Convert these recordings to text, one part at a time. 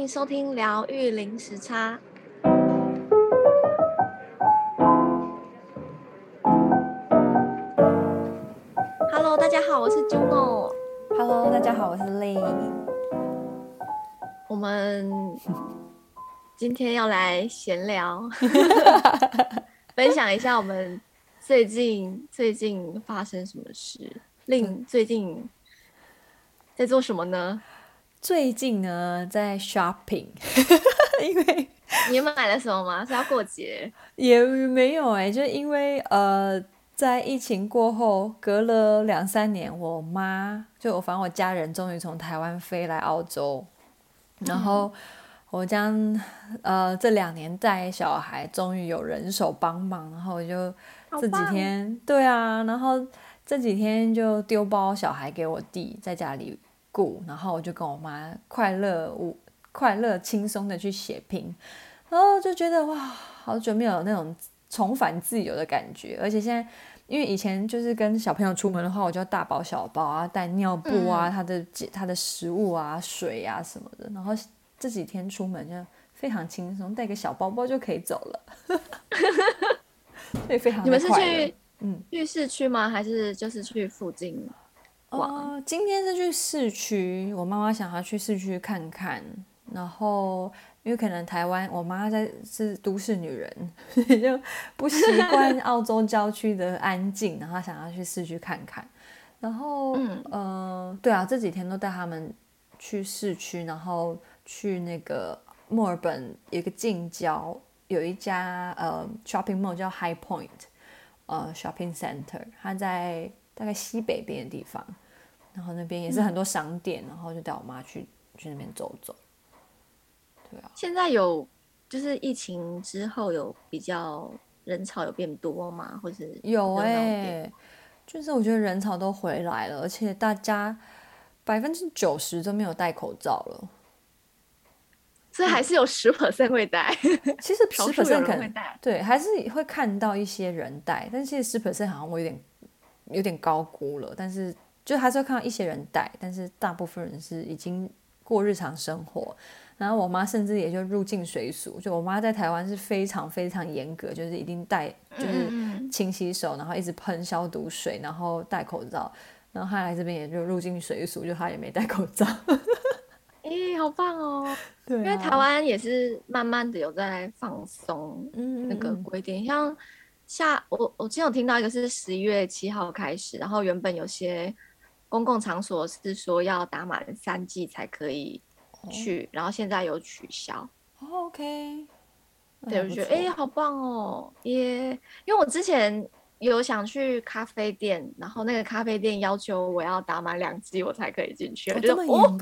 迎收听疗愈零时差。Hello，大家好，我是 Juno。Hello，大家好，我是 Lei。我们今天要来闲聊，分享一下我们最近最近发生什么事。令最近在做什么呢？最近呢，在 shopping，因为你们买了什么吗？是要过节？也没有哎、欸，就是因为呃，在疫情过后，隔了两三年，我妈就我反正我家人终于从台湾飞来澳洲，然后我将呃这两年带小孩，终于有人手帮忙，然后我就这几天对啊，然后这几天就丢包小孩给我弟在家里。然后我就跟我妈快乐无快乐轻松的去写评，然后就觉得哇，好久没有那种重返自由的感觉。而且现在，因为以前就是跟小朋友出门的话，我就要大包小包啊，带尿布啊，他的他的食物啊，水啊什么的。然后这几天出门就非常轻松，带个小包包就可以走了，所以非常。你们是去嗯去市区吗？还是就是去附近？哦、呃，今天是去市区，我妈妈想要去市区看看，然后因为可能台湾我妈在是都市女人，所以就不习惯 澳洲郊区的安静，然后想要去市区看看，然后嗯、呃，对啊，这几天都带他们去市区，然后去那个墨尔本有一个近郊有一家呃 shopping mall 叫 High Point 呃 shopping center，它在。大概西北边的地方，然后那边也是很多商店，嗯、然后就带我妈去去那边走走。对啊，现在有就是疫情之后有比较人潮有变多吗？或是有哎、欸，就是我觉得人潮都回来了，而且大家百分之九十都没有戴口罩了，所以还是有十 percent 会戴。其实十 percent 可能对，还是会看到一些人戴，但是其实十 percent 好像我有点。有点高估了，但是就还是会看到一些人戴，但是大部分人是已经过日常生活。然后我妈甚至也就入境随俗，就我妈在台湾是非常非常严格，就是一定戴，就是勤洗手，然后一直喷消毒水，然后戴口罩。然后她来这边也就入境随俗，就她也没戴口罩。哎、欸，好棒哦！对、啊，因为台湾也是慢慢的有在放松那个规定，嗯嗯嗯像。下我我今天有听到一个是十一月七号开始，然后原本有些公共场所是说要打满三剂才可以去，哦、然后现在有取消。哦、OK，对，我觉得哎、欸，好棒哦，耶！因为我之前有想去咖啡店，然后那个咖啡店要求我要打满两剂我才可以进去，我觉得哦。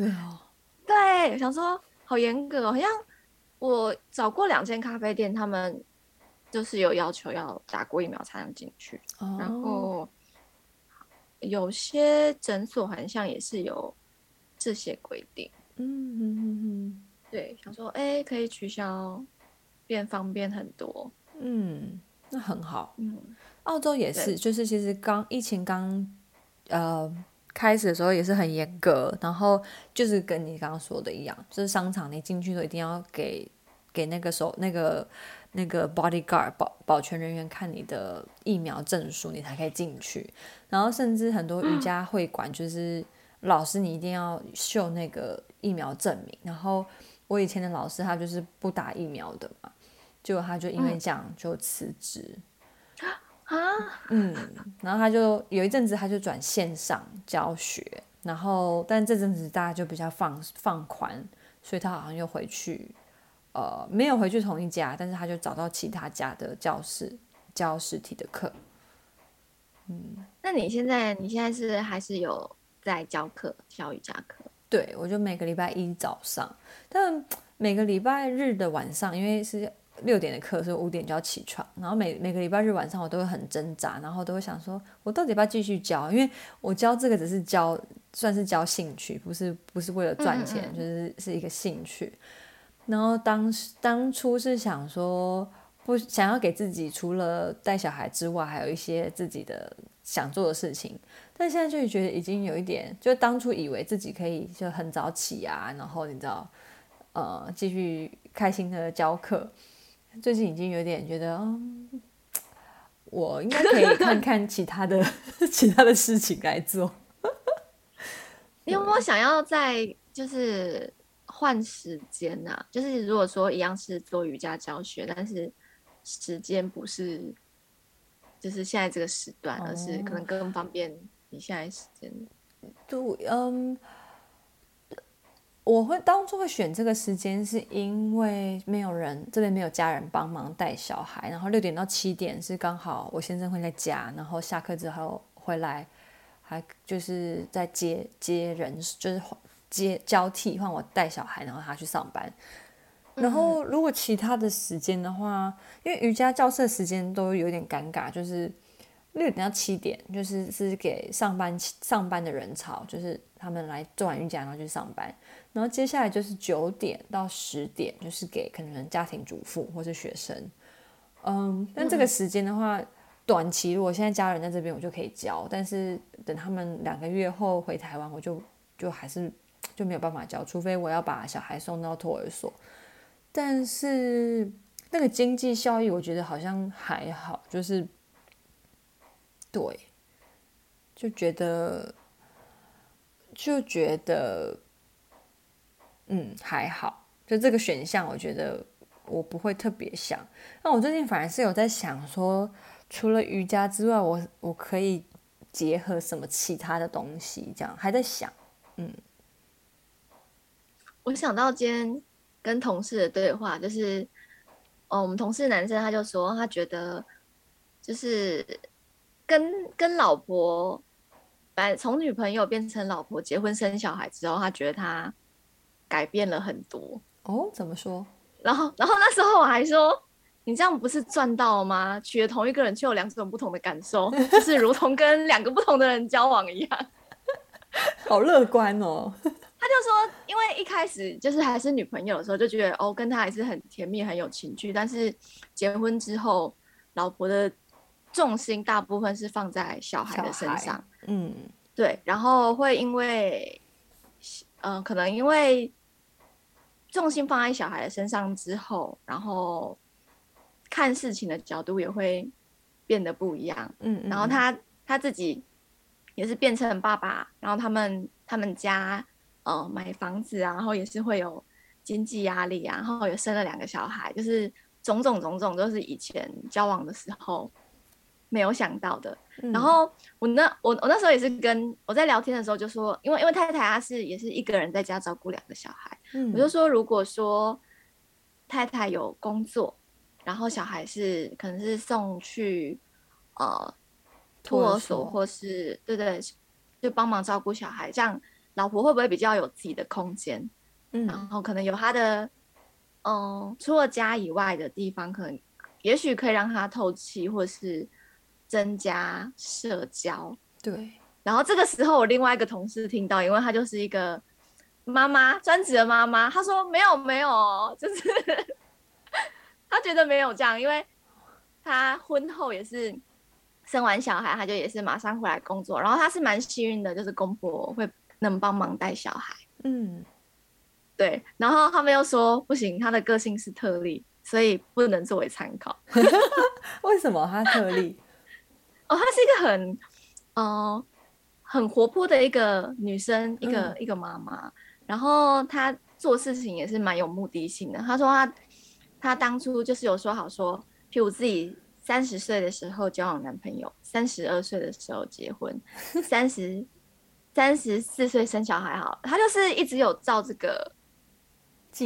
对，我想说好严格，好像我找过两间咖啡店，他们。就是有要求要打过疫苗才能进去，oh. 然后有些诊所好像也是有这些规定。嗯嗯嗯嗯，对，想说哎，可以取消，变方便很多。嗯，那很好。嗯，澳洲也是，就是其实刚疫情刚呃开始的时候也是很严格，然后就是跟你刚刚说的一样，就是商场你进去都一定要给给那个手那个。那个 bodyguard 保保全人员看你的疫苗证书，你才可以进去。然后甚至很多瑜伽会馆，就是老师你一定要秀那个疫苗证明。然后我以前的老师他就是不打疫苗的嘛，结果他就因为这样就辞职啊。嗯，然后他就有一阵子他就转线上教学，然后但这阵子大家就比较放放宽，所以他好像又回去。呃，没有回去同一家，但是他就找到其他家的教室教实体的课。嗯，那你现在你现在是还是有在教课教瑜伽课？对，我就每个礼拜一早上，但每个礼拜日的晚上，因为是六点的课，所以五点就要起床。然后每每个礼拜日晚上，我都会很挣扎，然后都会想说，我到底要不要继续教？因为我教这个只是教，算是教兴趣，不是不是为了赚钱，嗯嗯就是是一个兴趣。然后当时当初是想说，不想要给自己除了带小孩之外，还有一些自己的想做的事情。但现在就觉得已经有一点，就当初以为自己可以就很早起啊，然后你知道，呃继续开心的教课。最近已经有点觉得，嗯，我应该可以看看其他的 其他的事情来做。你有没有想要在就是换时间呐、啊？就是如果说一样是做瑜伽教学，但是时间不是就是现在这个时段，而是可能更方便你现在时间。对，嗯。我会当初会选这个时间，是因为没有人这边没有家人帮忙带小孩，然后六点到七点是刚好我先生会在家，然后下课之后回来，还就是在接接人，就是接交替换我带小孩，然后他去上班。然后如果其他的时间的话，因为瑜伽教室的时间都有点尴尬，就是。六点到七点，就是是给上班上班的人潮，就是他们来做完瑜伽然后去上班。然后接下来就是九点到十点，就是给可能家庭主妇或是学生。嗯，但这个时间的话，短期如果现在家人在这边，我就可以教。但是等他们两个月后回台湾，我就就还是就没有办法教，除非我要把小孩送到托儿所。但是那个经济效益，我觉得好像还好，就是。对，就觉得就觉得，嗯，还好。就这个选项，我觉得我不会特别想。那我最近反而是有在想说，除了瑜伽之外，我我可以结合什么其他的东西？这样还在想。嗯，我想到今天跟同事的对话，就是哦，我们同事男生他就说，他觉得就是。跟跟老婆，反从女朋友变成老婆，结婚生小孩之后，他觉得他改变了很多。哦，怎么说？然后，然后那时候我还说，你这样不是赚到了吗？娶了同一个人，却有两种不同的感受，就是如同跟两个不同的人交往一样。好乐观哦。他就说，因为一开始就是还是女朋友的时候，就觉得哦，跟他还是很甜蜜，很有情趣。但是结婚之后，老婆的。重心大部分是放在小孩的身上，嗯，对，然后会因为，嗯、呃，可能因为重心放在小孩的身上之后，然后看事情的角度也会变得不一样，嗯，嗯，然后他他自己也是变成爸爸，然后他们他们家呃买房子啊，然后也是会有经济压力啊，然后也生了两个小孩，就是种种种种都是以前交往的时候。没有想到的，嗯、然后我那我我那时候也是跟我在聊天的时候就说，因为因为太太她是也是一个人在家照顾两个小孩，嗯、我就说如果说太太有工作，然后小孩是可能是送去呃托儿所或是对对，就帮忙照顾小孩，这样老婆会不会比较有自己的空间？嗯，然后可能有他的嗯、呃、除了家以外的地方，可能也许可以让他透气，或是。增加社交，对。然后这个时候，我另外一个同事听到，因为她就是一个妈妈，专职的妈妈，她说没有没有，就是她觉得没有这样，因为她婚后也是生完小孩，她就也是马上回来工作。然后她是蛮幸运的，就是公婆会能帮忙带小孩，嗯，对。然后他们又说不行，他的个性是特例，所以不能作为参考。为什么他特例？哦，她是一个很，呃，很活泼的一个女生，一个、嗯、一个妈妈。然后她做事情也是蛮有目的性的。她说她，她当初就是有说好说，譬如自己三十岁的时候交往男朋友，三十二岁的时候结婚，三十三十四岁生小孩。好，她就是一直有照这个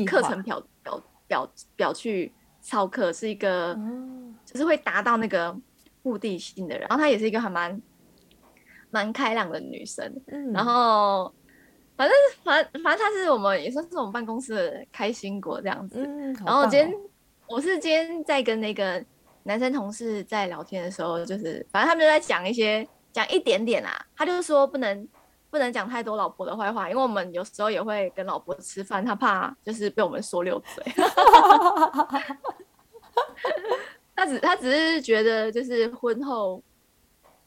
课程表表表表去操课，是一个，嗯、就是会达到那个。目的性的人，然后她也是一个还蛮蛮开朗的女生，嗯、然后反正反反正她是我们也算是我们办公室的开心果这样子。嗯哦、然后今天我是今天在跟那个男生同事在聊天的时候，就是反正他们就在讲一些讲一点点啊，他就是说不能不能讲太多老婆的坏话，因为我们有时候也会跟老婆吃饭，他怕就是被我们说溜嘴。他只他只是觉得，就是婚后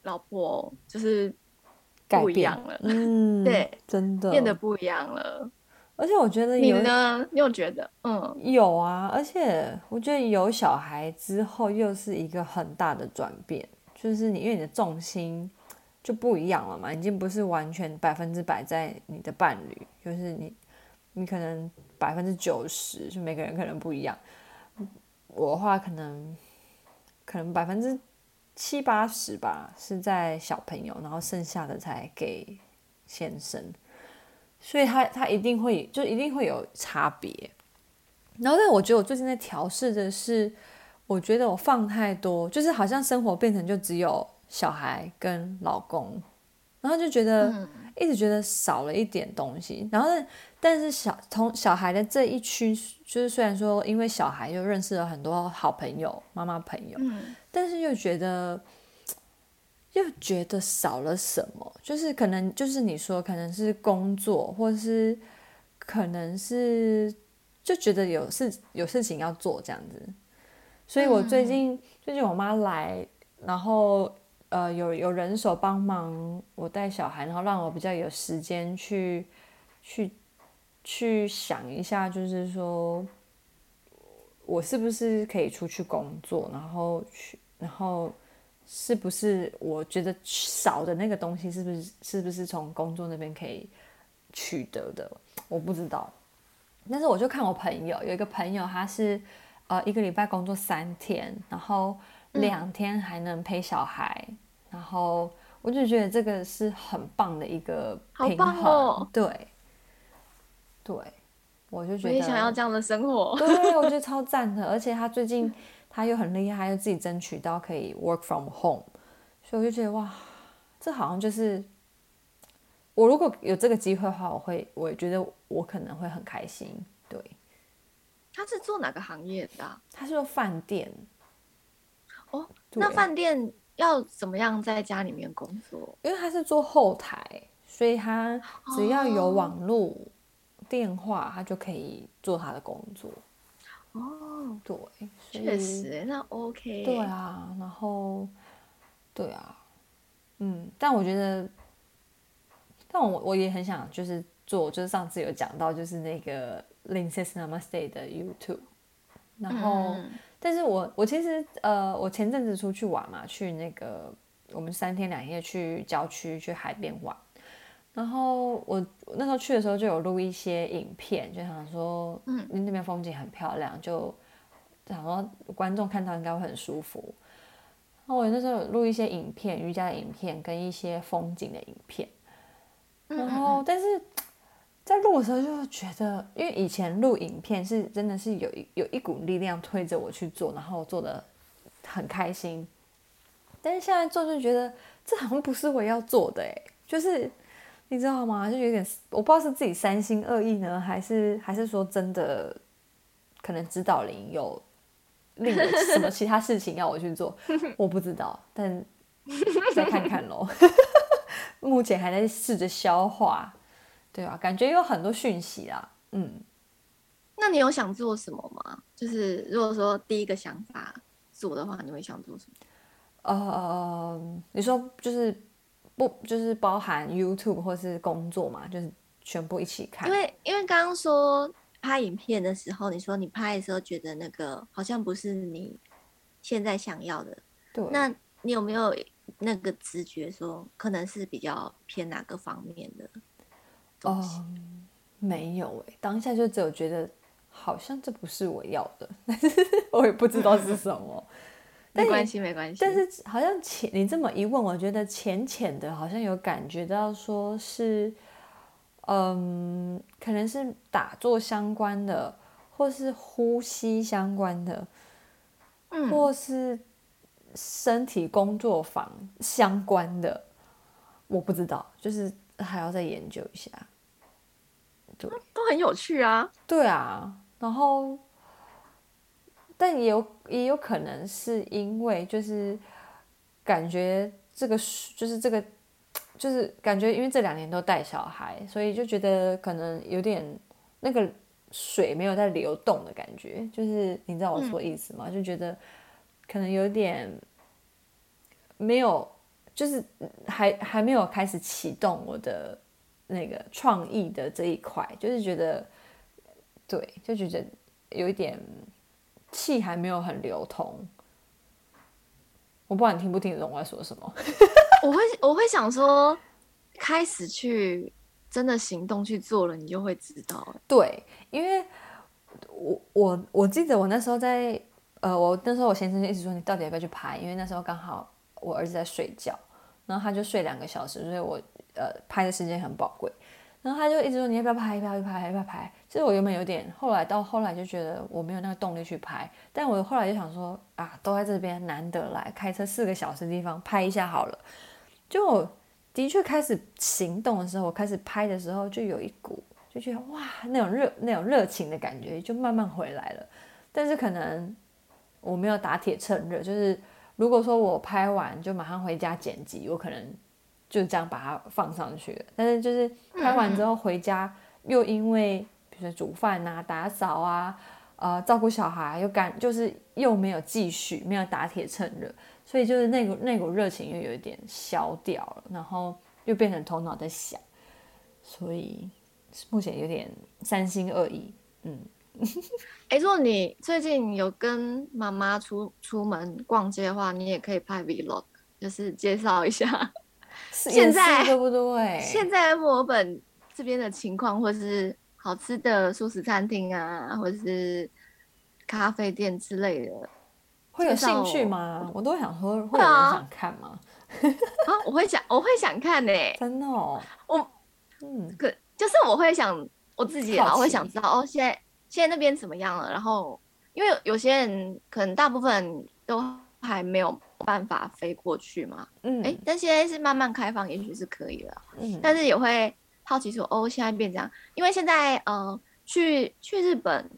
老婆就是不一样了，嗯，对，真的变得不一样了。而且我觉得你呢？你有觉得？嗯，有啊。而且我觉得有小孩之后又是一个很大的转变，就是你因为你的重心就不一样了嘛，已经不是完全百分之百在你的伴侣，就是你你可能百分之九十，就每个人可能不一样。我的话可能可能百分之七八十吧，是在小朋友，然后剩下的才给先生。所以他他一定会就一定会有差别，然后但我觉得我最近在调试的是，我觉得我放太多，就是好像生活变成就只有小孩跟老公，然后就觉得一直觉得少了一点东西，然后但是小从小孩的这一区，就是虽然说因为小孩又认识了很多好朋友、妈妈朋友，但是又觉得。又觉得少了什么，就是可能就是你说可能是工作，或是可能是就觉得有事有事情要做这样子，所以我最近、嗯、最近我妈来，然后呃有有人手帮忙我带小孩，然后让我比较有时间去去去想一下，就是说我是不是可以出去工作，然后去然后。是不是我觉得少的那个东西，是不是是不是从工作那边可以取得的？我不知道。但是我就看我朋友，有一个朋友他是呃一个礼拜工作三天，然后两天还能陪小孩，嗯、然后我就觉得这个是很棒的一个平衡。对，对，我就觉得我也想要这样的生活。对，我觉得超赞的，而且他最近。他又很厉害，又自己争取到可以 work from home，所以我就觉得哇，这好像就是我如果有这个机会的话，我会，我也觉得我可能会很开心。对，他是做哪个行业的啊？他是做饭店。哦，那饭店要怎么样在家里面工作？因为他是做后台，所以他只要有网络电话，他就可以做他的工作。哦，对，确实，那 OK。对啊，然后，对啊，嗯，但我觉得，但我我也很想就是做，就是上次有讲到就是那个 Lindsay's Namaste 的 YouTube，然后，嗯、但是我我其实呃，我前阵子出去玩嘛，去那个我们三天两夜去郊区去海边玩。然后我那时候去的时候就有录一些影片，就想说，嗯，那边风景很漂亮，就想说观众看到应该会很舒服。然后我那时候有录一些影片，瑜伽的影片跟一些风景的影片。然后，但是在录的时候就觉得，因为以前录影片是真的是有一有一股力量推着我去做，然后做的很开心。但是现在做就觉得这好像不是我要做的哎，就是。你知道吗？就有点，我不知道是自己三心二意呢，还是还是说真的，可能指导灵有另有什么其他事情要我去做，我不知道，但再看看喽。目前还在试着消化，对啊？感觉有很多讯息啊，嗯。那你有想做什么吗？就是如果说第一个想法做的话，你会想做什么？呃，你说就是。不就是包含 YouTube 或是工作嘛？就是全部一起看。因为因为刚刚说拍影片的时候，你说你拍的时候觉得那个好像不是你现在想要的。对。那你有没有那个直觉说可能是比较偏哪个方面的？哦、嗯，没有哎，当下就只有觉得好像这不是我要的，但是我也不知道是什么。没关系，没关系。但是好像浅，你这么一问，我觉得浅浅的，好像有感觉到说是，嗯，可能是打坐相关的，或是呼吸相关的，嗯，或是身体工作坊相关的，我不知道，就是还要再研究一下。对，都很有趣啊。对啊，然后。但也有也有可能是因为就是感觉这个就是这个就是感觉因为这两年都带小孩，所以就觉得可能有点那个水没有在流动的感觉，就是你知道我说意思吗？嗯、就觉得可能有点没有，就是还还没有开始启动我的那个创意的这一块，就是觉得，对，就觉得有一点气还没有很流通。我不知道你听不听得懂我在说什么。我会我会想说，开始去真的行动去做了，你就会知道。对，因为我我我记得我那时候在呃，我那时候我先生就一直说，你到底要不要去拍？因为那时候刚好我儿子在睡觉，然后他就睡两个小时，所以我呃拍的时间很宝贵。然后他就一直说，你要不要拍？要不要拍？要不要拍？其实我原本有点，后来到后来就觉得我没有那个动力去拍。但我后来就想说啊，都在这边，难得来开车四个小时的地方拍一下好了。就我的确开始行动的时候，我开始拍的时候，就有一股就觉得哇，那种热那种热情的感觉就慢慢回来了。但是可能我没有打铁趁热，就是如果说我拍完就马上回家剪辑，我可能。就这样把它放上去了，但是就是拍完之后回家，又因为比如说煮饭啊、打扫啊、呃照顾小孩，又感，就是又没有继续，没有打铁趁热，所以就是那股那股热情又有一点消掉了，然后又变成头脑在想，所以目前有点三心二意。嗯，哎、欸，如果你最近有跟妈妈出出门逛街的话，你也可以拍 Vlog，就是介绍一下。现在对不对？现在墨尔本这边的情况，或是好吃的素食餐厅啊，或者是咖啡店之类的，会有兴趣吗？我都想喝，会有人想看吗？啊，我会想，我会想看呢、欸。真的哦，我嗯，可就是我会想我自己，我会想知道哦，现在现在那边怎么样了？然后因为有，有些人可能大部分都还没有。办法飞过去吗？嗯，哎、欸，但现在是慢慢开放，也许是可以了。嗯，但是也会好奇说，哦，现在变这样，因为现在呃，去去日本，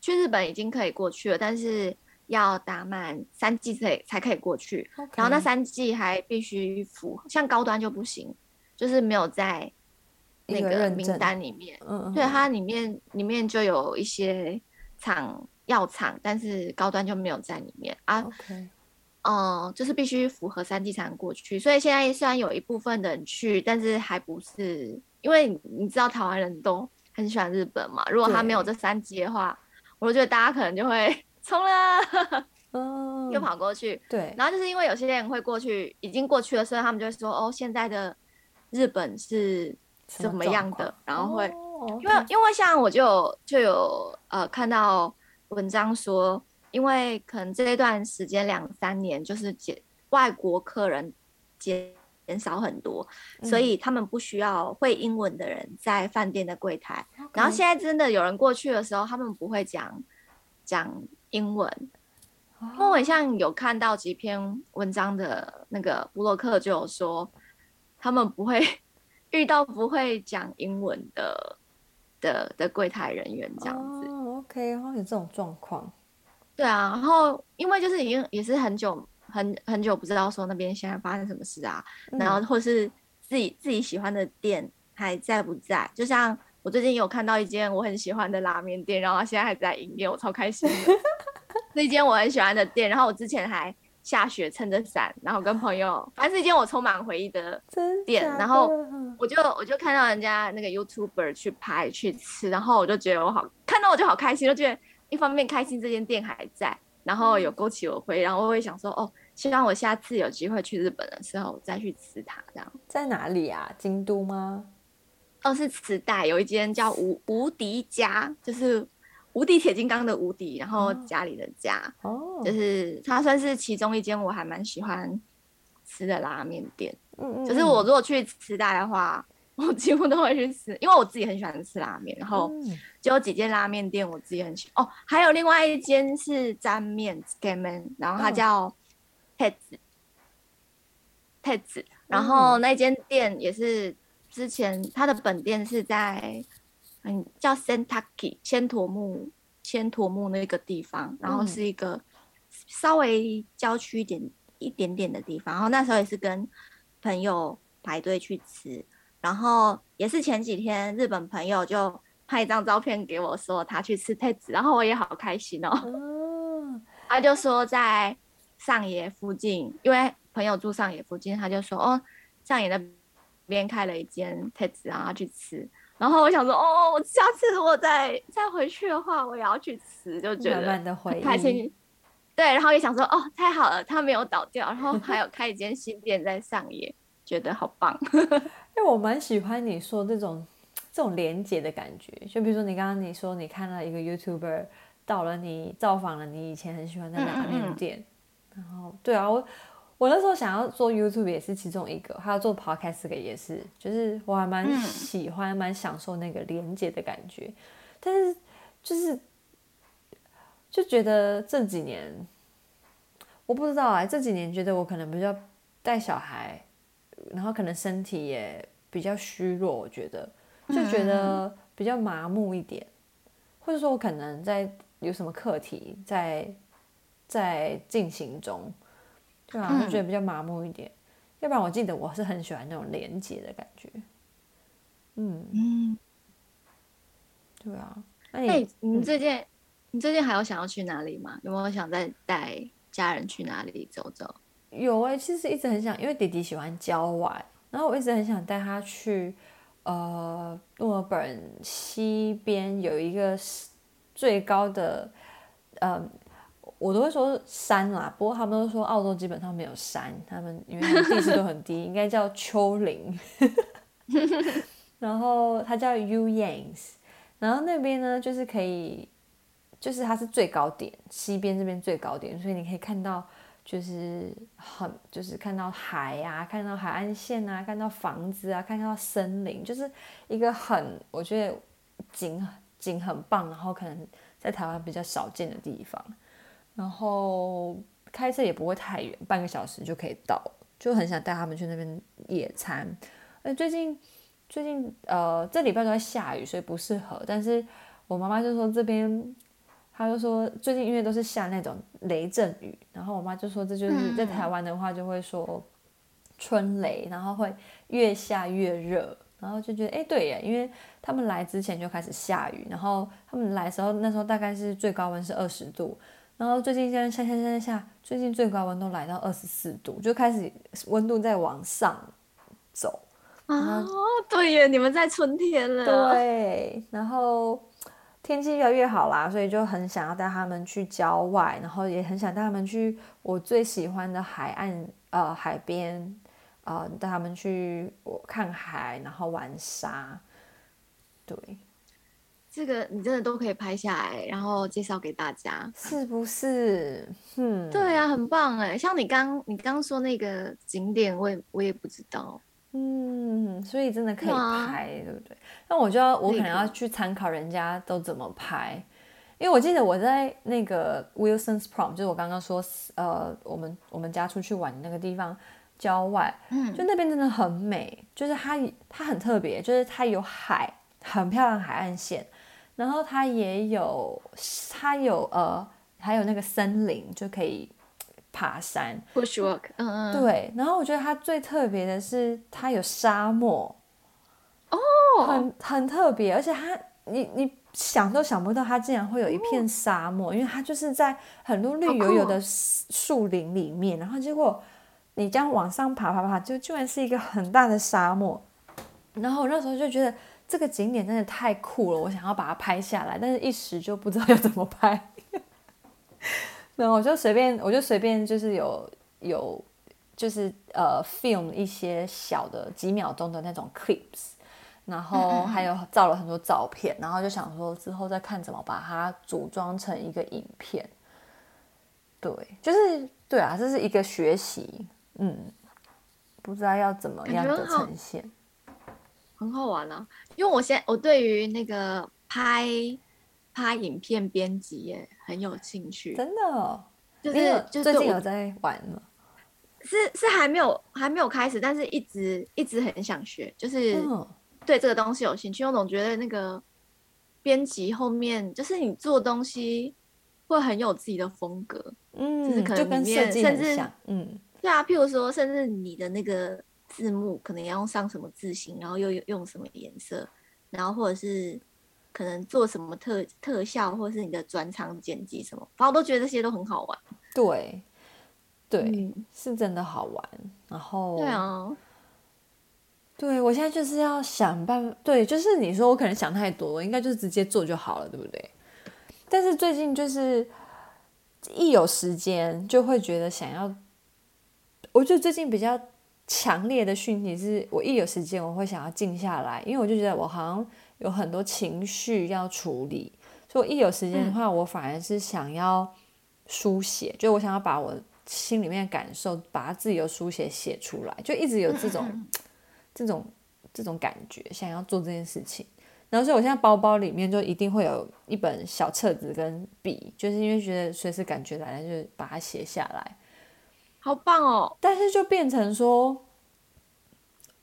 去日本已经可以过去了，但是要打满三剂才才可以过去。然后那三季还必须符合，像高端就不行，就是没有在那个名单里面。嗯，对，它里面里面就有一些厂药厂，但是高端就没有在里面啊。Okay. 嗯，就是必须符合三剂才能过去，所以现在虽然有一部分人去，但是还不是，因为你知道台湾人都很喜欢日本嘛。如果他没有这三 G 的话，我觉得大家可能就会 冲了，嗯，又跑过去。对，然后就是因为有些人会过去，已经过去了，所以他们就会说，哦，现在的日本是怎么样的？然后会，哦、因为因为像我就有就有呃看到文章说。因为可能这一段时间两三年，就是减外国客人减减少很多，嗯，所以他们不需要会英文的人在饭店的柜台。然后现在真的有人过去的时候，他们不会讲讲英文。因为我像有看到几篇文章的那个布洛克就有说，他们不会遇到不会讲英文的的的柜台人员这样子。Oh, OK，有这种状况。对啊，然后因为就是已经也是很久很很久不知道说那边现在发生什么事啊，嗯、然后或是自己自己喜欢的店还在不在？就像我最近有看到一间我很喜欢的拉面店，然后它现在还在营业，我超开心的。那间我很喜欢的店，然后我之前还下雪撑着伞，然后跟朋友，反正是一间我充满回忆的店。然后我就我就看到人家那个 YouTuber 去拍去吃，然后我就觉得我好看到我就好开心，就觉得。一方面开心这间店还在，然后有勾起我回忆，然后我会想说，哦，希望我下次有机会去日本的时候再去吃它。这样在哪里啊？京都吗？哦，是磁带有一间叫无无敌家，就是无敌铁金刚的无敌，然后家里的家，哦，就是它算是其中一间我还蛮喜欢吃的拉面店。嗯嗯，就是我如果去磁带的话。我几乎都会去吃，因为我自己很喜欢吃拉面，然后就有几间拉面店我自己很喜欢。哦，还有另外一间是沾面 s k a m a n 然后它叫 Ted's，然后那间店也是之前它的本店是在嗯叫 Sentaki 千驼木千驼木那个地方，然后是一个稍微郊区一点一点点的地方，然后那时候也是跟朋友排队去吃。然后也是前几天，日本朋友就拍一张照片给我，说他去吃 Ted's，然后我也好开心哦。哦 他就说在上野附近，因为朋友住上野附近，他就说哦，上野那边开了一间 Tetsu，然后去吃。然后我想说，哦，我下次如果再再回去的话，我也要去吃，就觉得很开心。对，然后也想说，哦，太好了，他没有倒掉，然后还有开一间新店在上野，觉得好棒。因为我蛮喜欢你说这种这种连接的感觉，就比如说你刚刚你说你看了一个 YouTuber 到了你造访了你以前很喜欢的拉面店，嗯嗯，然后对啊，我我那时候想要做 YouTube 也是其中一个，还有做 Podcast 也是，就是我还蛮喜欢、蛮、嗯、享受那个连接的感觉，但是就是。就觉得这几年，我不知道啊，这几年觉得我可能比较带小孩，然后可能身体也比较虚弱，我觉得就觉得比较麻木一点，或者说我可能在有什么课题在在进行中，对啊，就觉得比较麻木一点。要不然我记得我是很喜欢那种连接的感觉，嗯嗯，对啊，那你、欸、你最近？你最近还有想要去哪里吗？有没有想再带家人去哪里走走？有哎、其实一直很想，因为弟弟喜欢郊外，然后我一直很想带他去，呃，墨尔本西边有一个最高的，呃，我都会说山啦，不过他们都说澳洲基本上没有山，他们因为地势都很低，应该叫丘陵，然后它叫 U Yangs，然后那边呢就是可以。就是它是最高点，西边这边最高点，所以你可以看到，就是很，就是看到海啊，看到海岸线啊，看到房子啊，看到森林，就是一个很，我觉得景景很棒，然后可能在台湾比较少见的地方，然后开车也不会太远，半个小时就可以到，就很想带他们去那边野餐。呃，最近最近呃这礼拜都在下雨，所以不适合，但是我妈妈就说这边。他就说最近因为都是下那种雷阵雨，然后我妈就说这就是在台湾的话就会说春雷，然后会越下越热，然后就觉得哎对耶，因为他们来之前就开始下雨，然后他们来的时候那时候大概是最高温是二十度，然后最近现在下下下下下，最近最高温都来到二十四度，就开始温度在往上走啊，对耶，你们在春天了，对，然后。天气越来越好啦，所以就很想要带他们去郊外，然后也很想带他们去我最喜欢的海岸，呃，海边，呃，带他们去我看海，然后玩沙。对，这个你真的都可以拍下来，然后介绍给大家，是不是？嗯，对啊，很棒哎，像你刚你刚说那个景点，我也我也不知道。嗯，所以真的可以拍，啊、对不对？那我就要，我可能要去参考人家都怎么拍，因为我记得我在那个 Wilson's Prom，就是我刚刚说，呃，我们我们家出去玩那个地方，郊外，嗯，就那边真的很美，就是它它很特别，就是它有海，很漂亮海岸线，然后它也有它有呃，还有那个森林就可以。爬山，Bushwalk，嗯嗯，对。然后我觉得它最特别的是，它有沙漠，哦，很很特别。而且它，你你想都想不到，它竟然会有一片沙漠，哦、因为它就是在很多绿油油的树林里面。然后结果你这样往上爬爬爬，就居然是一个很大的沙漠。然后我那时候就觉得这个景点真的太酷了，我想要把它拍下来，但是一时就不知道要怎么拍。那我就随便，我就随便，就是有有，就是呃，film 一些小的几秒钟的那种 clips，然后还有照了很多照片，然后就想说之后再看怎么把它组装成一个影片。对，就是对啊，这是一个学习，嗯，不知道要怎么样的呈现，很好玩啊，因为我现在我对于那个拍。拍影片编辑耶，很有兴趣。真的，就是就是最近有在玩吗？是是还没有还没有开始，但是一直一直很想学，就是对这个东西有兴趣。我总觉得那个编辑后面，就是你做东西会很有自己的风格，嗯，就是可能里面甚至嗯，对啊，譬如说，甚至你的那个字幕可能要用上什么字型，然后又用什么颜色，然后或者是。可能做什么特特效，或是你的转场剪辑什么，反正我都觉得这些都很好玩。对，对，嗯、是真的好玩。然后，对啊，对，我现在就是要想办法，对，就是你说我可能想太多，我应该就是直接做就好了，对不对？但是最近就是一有时间就会觉得想要，我觉得最近比较强烈的讯息是我一有时间我会想要静下来，因为我就觉得我好像有很多情绪要处理，所以我一有时间的话，我反而是想要书写，嗯、就我想要把我心里面的感受把它自由书写写出来，就一直有这种这种这种感觉，想要做这件事情。然后所以我现在包包里面就一定会有一本小册子跟笔，就是因为觉得随时感觉来了就把它写下来，好棒哦！但是就变成说，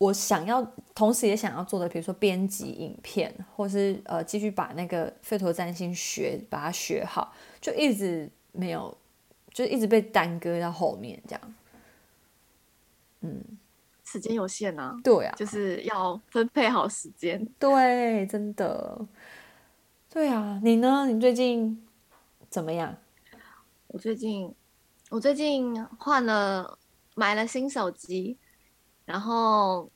我想要同时也想要做的，比如说编辑影片，或是呃继续把那个费陀占星学把它学好，就一直没有，就一直被耽搁到后面这样，嗯。时间有限啊，对啊，就是要分配好时间。对，真的，对啊。你呢？你最近怎么样？我最近，我最近换了，买了新手机。然后，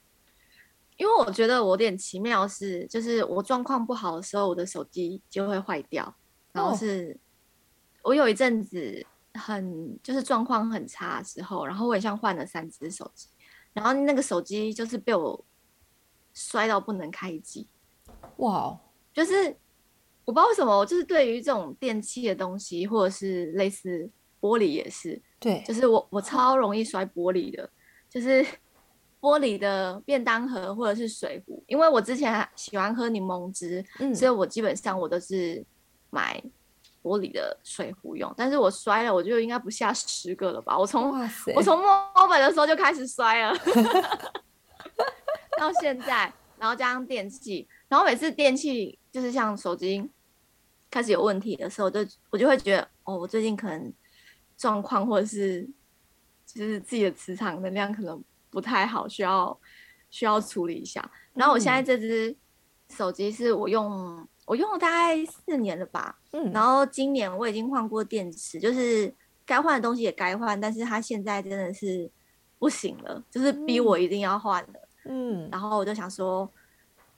因为我觉得我有点奇妙是，是就是我状况不好的时候，我的手机就会坏掉。然后是，我有一阵子很就是状况很差的时候，然后我也像换了三只手机。然后那个手机就是被我摔到不能开机，哇 Wow！就是我不知道为什么，我就是对于这种电器的东西，或者是类似玻璃也是，对，就是我我超容易摔玻璃的，就是玻璃的便当盒或者是水壶，因为我之前喜欢喝柠檬汁，嗯，所以我基本上我都是买。玻璃的水壶用，但是我摔了，我就应该不下十个了吧？我从我从摸本的时候就开始摔了，到现在，然后加上电器，然后每次电器就是像手机开始有问题的时候，就我就会觉得，哦，我最近可能状况或者是就是自己的磁场能量可能不太好，需要需要处理一下。然后我现在这只手机是我用。我用了大概四年了吧，嗯，然后今年我已经换过电池，就是该换的东西也该换，但是它现在真的是不行了，就是逼我一定要换了，嗯，然后我就想说，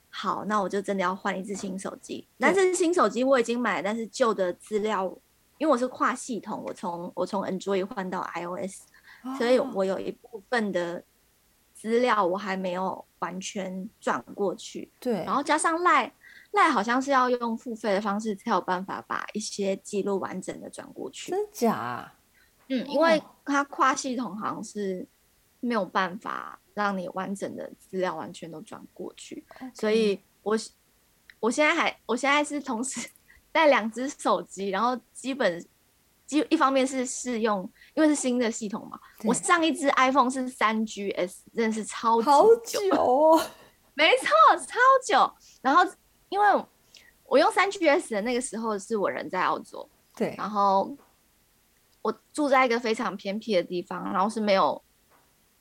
好，那我就真的要换一只新手机。但是新手机我已经买了，但是旧的资料，因为我是跨系统，我从我从 Android 换到 iOS，所以我有一部分的资料我还没有完全转过去，对，然后加上 Line。那好像是要用付费的方式才有办法把一些记录完整的转过去，真假啊？嗯，因为它跨系统好像是没有办法让你完整的资料完全都转过去.所以我我现在还我现在是同时 带两只手机，然后基本基一方面是试用，因为是新的系统嘛。我上一支 iPhone 是三 GS，真的是超级久，好久哦，没错，超久，然后。因为我用三 GS 的那个时候是我人在澳洲，对，然后我住在一个非常偏僻的地方，然后是没有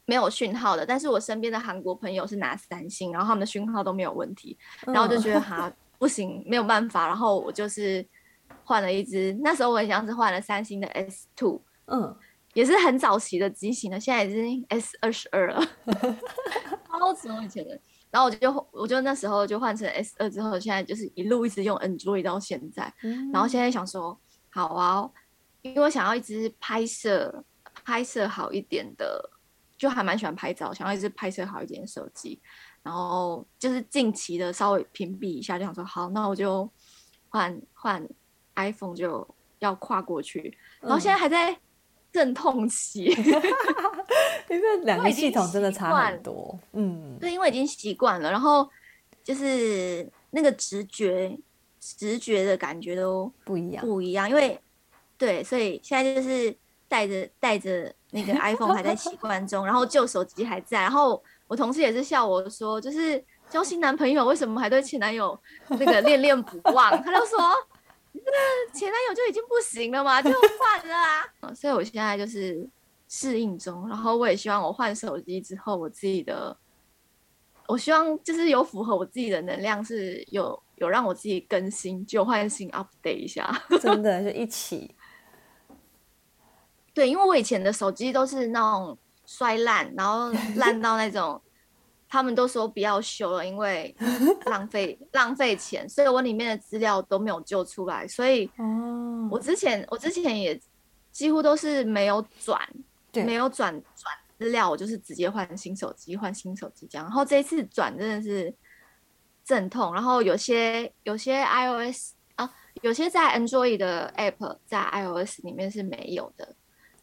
没有讯号的。但是我身边的韩国朋友是拿三星，然后他们的讯号都没有问题，然后我就觉得哈不行，没有办法，然后我就是换了一只，那时候我很像是换了三星的 S Two，嗯，也是很早期的机型了，现在已经 S 二十二了，超久以前的。然后我就我就那时候就换成 S 二之后，现在就是一路一直用 Android 到现在。嗯、然后现在想说，好啊，因为我想要一支拍摄拍摄好一点的，就还蛮喜欢拍照，想要一支拍摄好一点的手机。然后就是近期的稍微屏蔽一下，就想说好，那我就换换 iPhone 就要跨过去。然后现在还在阵痛期。嗯 因为两个系统真的差很多，嗯，对，因为已经习惯了，然后就是那个直觉、直觉的感觉都不一样，不一样。因为对，所以现在就是带着带着那个 iPhone 还在习惯中，然后旧手机还在。然后我同事也是笑我说，就是交新男朋友为什么还对前男友那个恋恋不忘？他就说，那 前男友就已经不行了嘛，就换了啊。所以我现在就是。适应中，然后我也希望我换手机之后，我自己的，我希望就是有符合我自己的能量，是有有让我自己更新就换新 update 一下，真的是一起。对，因为我以前的手机都是那种摔烂，然后烂到那种，他们都说不要修了，因为浪费浪费钱，所以我里面的资料都没有救出来。所以，哦我之前我之前也几乎都是没有转，没有转转资料，我就是直接换新手机，换新手机这样。然后这一次转真的是阵痛，然后有些有些 iOS 啊，有些在 Android 的 App 在 iOS 里面是没有的。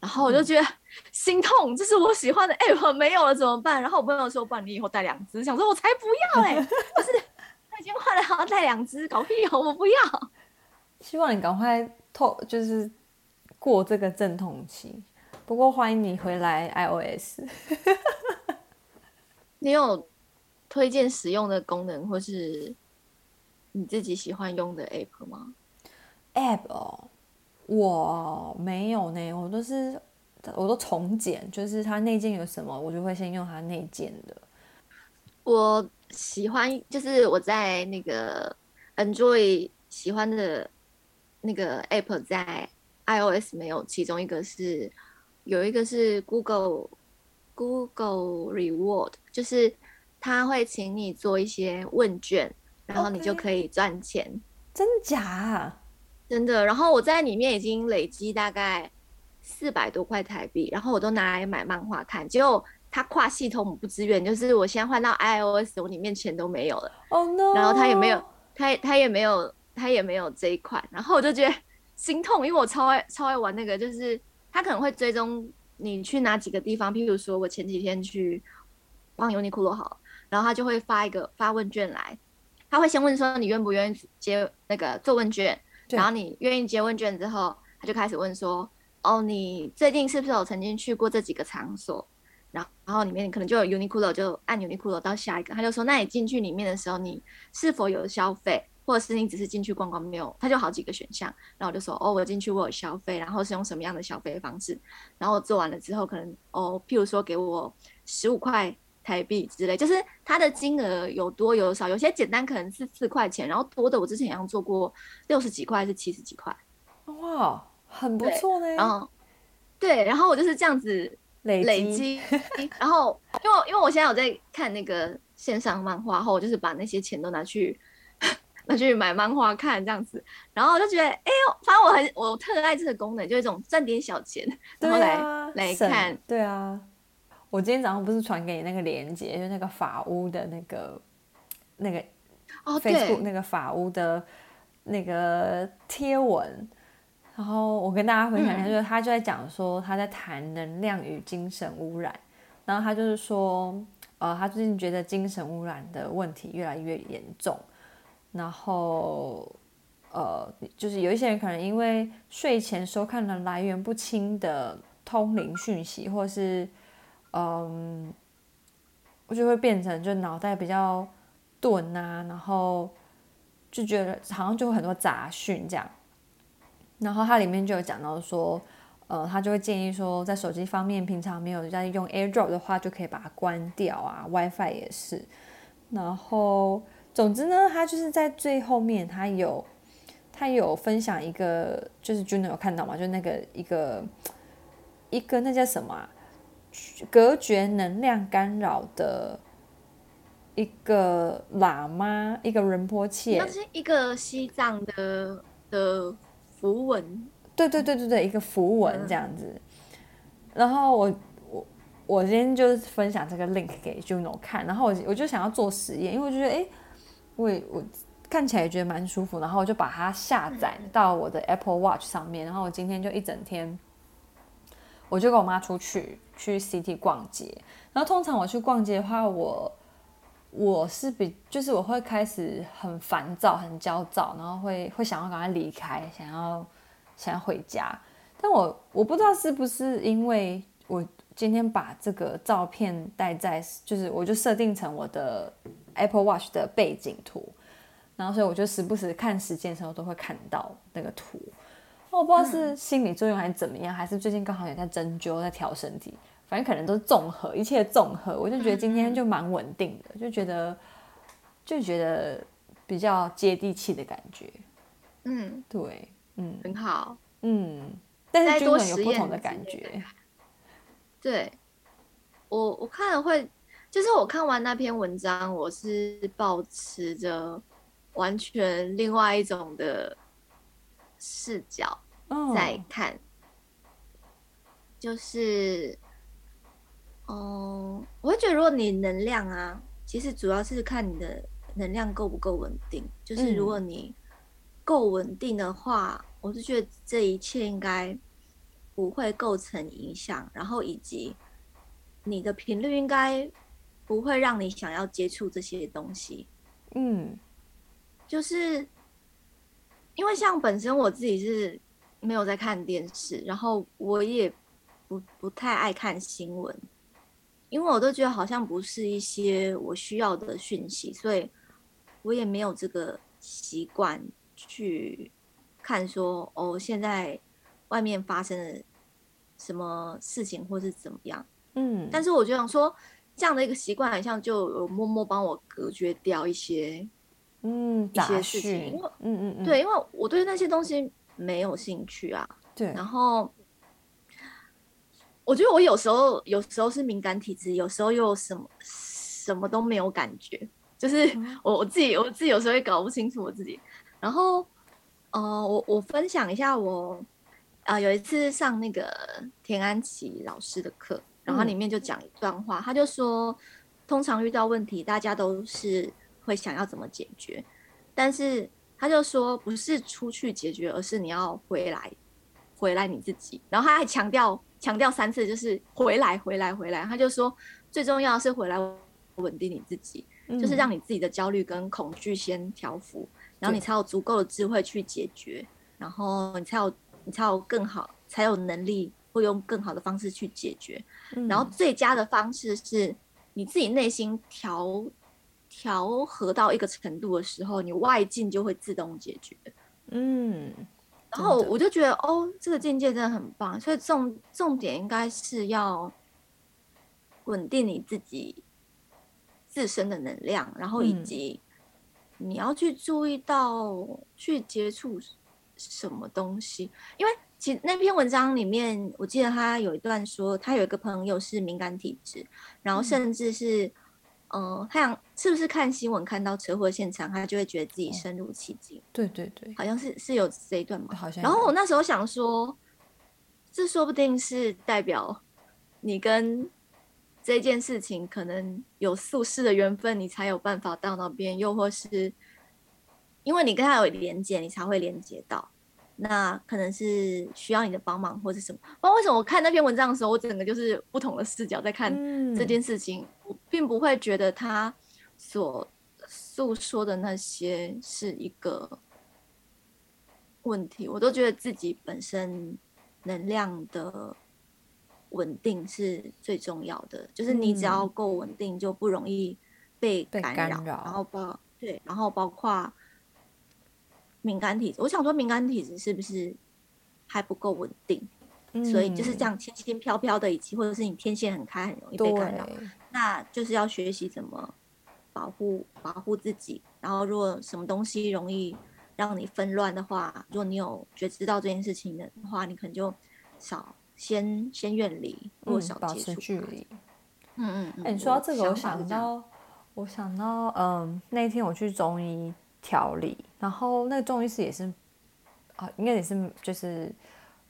然后我就觉得心痛，这是我喜欢的 app 没有了怎么办？然后我朋友说：“不然你以后带两只。”想说：“我才不要 嘞！”就是他已经换了，还要带两只，搞屁哦！我不要。希望你赶快透，就是过这个阵痛期。不过欢迎你回来 iOS。你有推荐使用的功能，或是你自己喜欢用的 app 吗？app 哦。我没有呢，我都是我都重建，就是它内建有什么，我就会先用它内建的。我喜欢就是我在那个 Android 喜欢的那个 App 在 iOS 没有，其中一个是有一个是 Google Google Reward，就是他会请你做一些问卷，然后你就可以赚钱。Okay. 真假？真的，然后我在里面已经累积大概四百多块台币，然后我都拿来买漫画看。结果它跨系统不支援，就是我现在换到 iOS，我里面钱都没有了。Oh no！然后它也没有，它它也没有，它也没有这一款。然后我就觉得心痛，因为我超爱超爱玩那个，就是它可能会追踪你去哪几个地方。譬如说我前几天去逛 Uniqlo 好，然后他就会发一个发问卷来，他会先问说你愿不愿意接那个做问卷。然后你愿意接问卷之后，他就开始问说：“哦，你最近是不是有曾经去过这几个场所？”然后，然后里面可能就有 Uniqlo，就按 Uniqlo 到下一个。他就说：“那你进去里面的时候，你是否有消费，或者是你只是进去逛逛没有？”他就好几个选项。然后我就说：“哦，我进去我有消费，然后是用什么样的消费方式？”然后我做完了之后，可能哦，譬如说给我十五块。台币之类，就是它的金额有多有少，有些简单可能是四块钱，然后多的我之前好像做过六十几块还是七十几块，哇，很不错呢。然后对，然后我就是这样子累积，然后因为因为我现在有在看那个线上漫画后，我就是把那些钱都拿去 拿去买漫画看这样子，然后我就觉得哎呦，反正我很我特爱这个功能，就一种赚点小钱，然后来、啊、来看，对啊。我今天早上不是传给你那个链接，就是那个法屋的那个那个哦，Facebook 那个法屋的那个贴文，然后我跟大家分享一下，就是他就在讲说他在谈能量与精神污染，然后他就是说，呃，他最近觉得精神污染的问题越来越严重，然后呃，就是有一些人可能因为睡前收看了来源不清的通灵讯息，或是嗯，我就会变成就脑袋比较钝啊，然后就觉得好像就会很多杂讯这样。然后它里面就有讲到说，呃，他就会建议说，在手机方面平常没有在用 AirDrop 的话，就可以把它关掉啊，WiFi 也是。然后总之呢，他就是在最后面，他有他有分享一个，就是 Jun 有看到嘛，就那个一个一个那叫什么啊？隔绝能量干扰的一个喇嘛，一个仁波切，那是一个西藏的的符文，对对对对对，一个符文这样子。嗯、然后我我我今天就是分享这个 link 给 Juno 看，然后我我就想要做实验，因为我觉得哎，我我看起来也觉得蛮舒服，然后我就把它下载到我的 Apple Watch 上面，然后我今天就一整天。我就跟我妈出去去 City 逛街，然后通常我去逛街的话，我我是比就是我会开始很烦躁、很焦躁，然后会会想要赶快离开，想要想要回家。但我我不知道是不是因为我今天把这个照片带在，就是我就设定成我的 Apple Watch 的背景图，然后所以我就时不时看时间的时候都会看到那个图。我不知道是心理作用还是怎么样，嗯、还是最近刚好也在针灸，在调身体，反正可能都是综合，一切综合。我就觉得今天就蛮稳定的，就觉得就觉得比较接地气的感觉。嗯，对，嗯，很好，嗯，但是均衡有不同的感觉。对，我我看了会就是我看完那篇文章，我是保持着完全另外一种的视角在看，oh. 就是，嗯，我会觉得如果你能量啊，其实主要是看你的能量够不够稳定。就是如果你够稳定的话，嗯，我是觉得这一切应该不会构成影响，然后以及你的频率应该。不会让你想要接触这些东西，嗯，就是因为像本身我自己是没有在看电视，然后我也不不太爱看新闻，因为我都觉得好像不是一些我需要的讯息，所以我也没有这个习惯去看说哦，现在外面发生了什么事情或是怎么样，嗯，但是我就想说。这样的一个习惯，好像就有默默帮我隔绝掉一些，嗯，一些事情。因为，嗯嗯嗯，对，因为我对那些东西没有兴趣啊。对。然后，我觉得我有时候有时候是敏感体质，有时候又什么什么都没有感觉，就是 我我自己我自己有时候也搞不清楚我自己。然后，呃，我我分享一下我，啊、呃，有一次上那个田安琪老师的课。然后里面就讲一段话，他就说，通常遇到问题，大家都是会想要怎么解决，但是他就说，不是出去解决，而是你要回来，回来你自己。然后他还强调强调三次，就是回来，回来，回来。他就说，最重要的是回来稳定你自己，就是让你自己的焦虑跟恐惧先调服，然后你才有足够的智慧去解决，然后你才有你才有更好，才有能力。会用更好的方式去解决，嗯，然后最佳的方式是你自己内心调调和到一个程度的时候，你外境就会自动解决。嗯，然后我就觉得哦，这个境界真的很棒，所以重重点应该是要稳定你自己自身的能量，然后以及你要去注意到去接触什么东西，因为。其实那篇文章里面，我记得他有一段说，他有一个朋友是敏感体质，然后甚至是，嗯、呃，他想是不是看新闻看到车祸现场，他就会觉得自己身入其境。对对对，好像是是有这一段嘛。好像。然后我那时候想说，这说不定是代表你跟这件事情可能有宿世的缘分，你才有办法到那边，又或是因为你跟他有连接，你才会连接到。那可能是需要你的帮忙，或是什么？不知道为什么我看那篇文章的时候，我整个就是不同的视角在看这件事情，并不会觉得他所诉说的那些是一个问题，我都觉得自己本身能量的稳定是最重要的，就是你只要够稳定，就不容易被干扰，然后包对，然后包括。敏感体质，我想说敏感体质是不是还不够稳定？嗯，所以就是这样轻轻飘飘的，以及或者是你天线很开，很容易被干扰。那就是要学习怎么保护保护自己。然后，如果什么东西容易让你纷乱的话，如果你有觉知到这件事情的话，你可能就少先先远离，或少接触距离。嗯嗯。哎、欸，你说到这个，我想到我想到，嗯，那一天我去中医调理，然后那个中医师也是啊，应该也是就是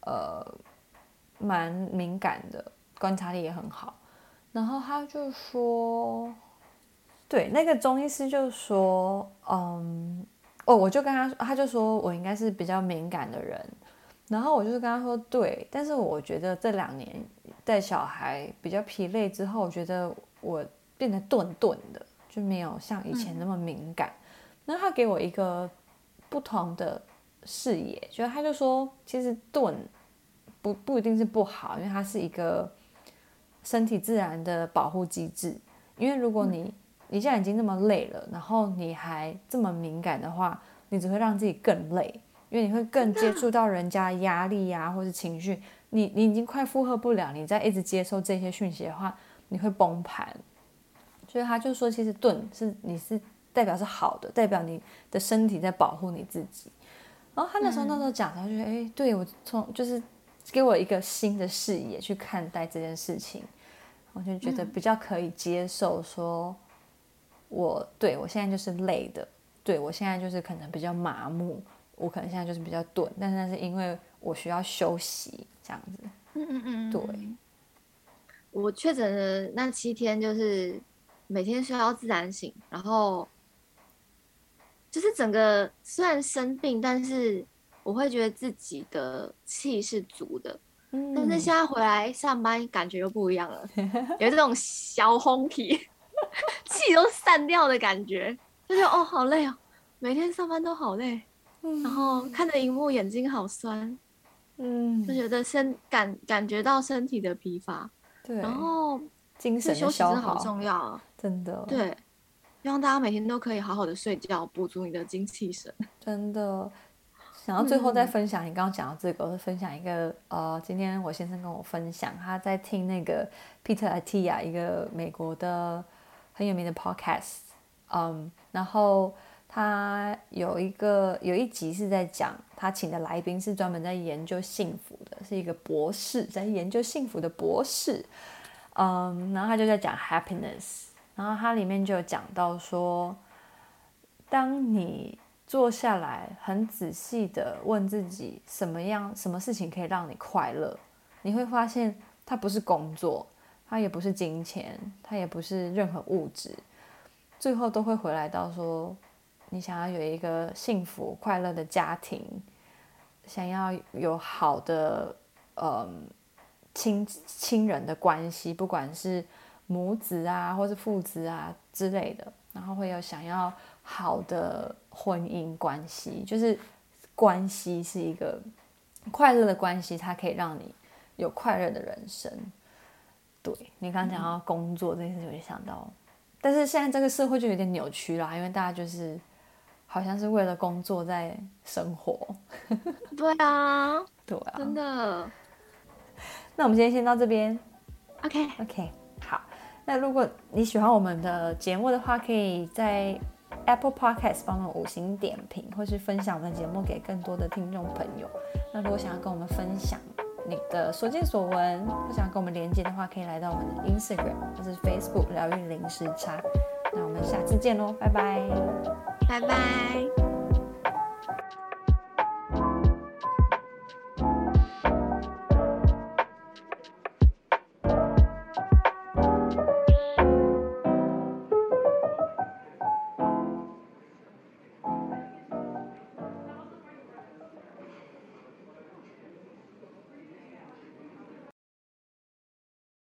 呃蛮敏感的，观察力也很好。然后他就说，对，那个中医师就说，嗯，哦，我就跟他说，他就说我应该是比较敏感的人。然后我就是跟他说，对，但是我觉得这两年带小孩比较疲累之后，我觉得我变得钝钝的，就没有像以前那么敏感。嗯那他给我一个不同的视野，就他就说，其实钝不不一定是不好，因为它是一个身体自然的保护机制。因为如果你你现在已经那么累了，然后你还这么敏感的话，你只会让自己更累，因为你会更接触到人家压力呀、啊，或是情绪，你你已经快负荷不了，你再一直接受这些讯息的话，你会崩盘。所以他就说，其实钝是你是。代表是好的，代表你的身体在保护你自己。然后他那时候那时候讲，他就觉得，哎，对我从就是给我一个新的视野去看待这件事情。我就觉得比较可以接受说，说我对我现在就是累的，对我现在就是可能比较麻木，我可能现在就是比较钝，但是那是因为我需要休息这样子。嗯嗯嗯，对。我确诊的那七天就是每天需要自然醒，然后就是整个虽然生病，但是我会觉得自己的气是足的。嗯，但是现在回来上班感觉又不一样了，有这种小红皮，气都散掉的感觉，就觉得哦好累哦，每天上班都好累，嗯，然后看着荧幕眼睛好酸，嗯，就觉得身感感觉到身体的疲乏。对，然后精神休息真的好重要啊，真的。对，希望大家每天都可以好好的睡觉，补足你的精气神。真的，然后最后再分享，你刚刚讲到这个，嗯、我分享一个呃，今天我先生跟我分享，他在听那个 Peter Attia 一个美国的很有名的 podcast，嗯，然后他有一个有一集是在讲，他请的来宾是专门在研究幸福的。是一个博士，在研究幸福的博士，嗯，然后他就在讲 happiness，然后他里面就有讲到说，当你坐下来很仔细的问自己，什么样、什么事情可以让你快乐，你会发现它不是工作，它也不是金钱，它也不是任何物质，最后都会回来到说，你想要有一个幸福快乐的家庭。想要有好的，嗯，亲亲人的关系，不管是母子啊，或是父子啊之类的，然后会有想要好的婚姻关系，就是关系是一个快乐的关系，它可以让你有快乐的人生。对，你刚刚讲到工作这件事，我就想到，但是现在这个社会就有点扭曲了，因为大家就是。好像是为了工作在生活，对啊，对啊，真的。那我们今天先到这边，OK OK，好。那如果你喜欢我们的节目的话，可以在 Apple Podcast 帮我们五星点评，或是分享我们的节目给更多的听众朋友。那如果想要跟我们分享你的所见所闻，或想要跟我们连接的话，可以来到我们的 Instagram 或是 Facebook 疗愈零时差。那我们下次见喽，拜拜。拜拜。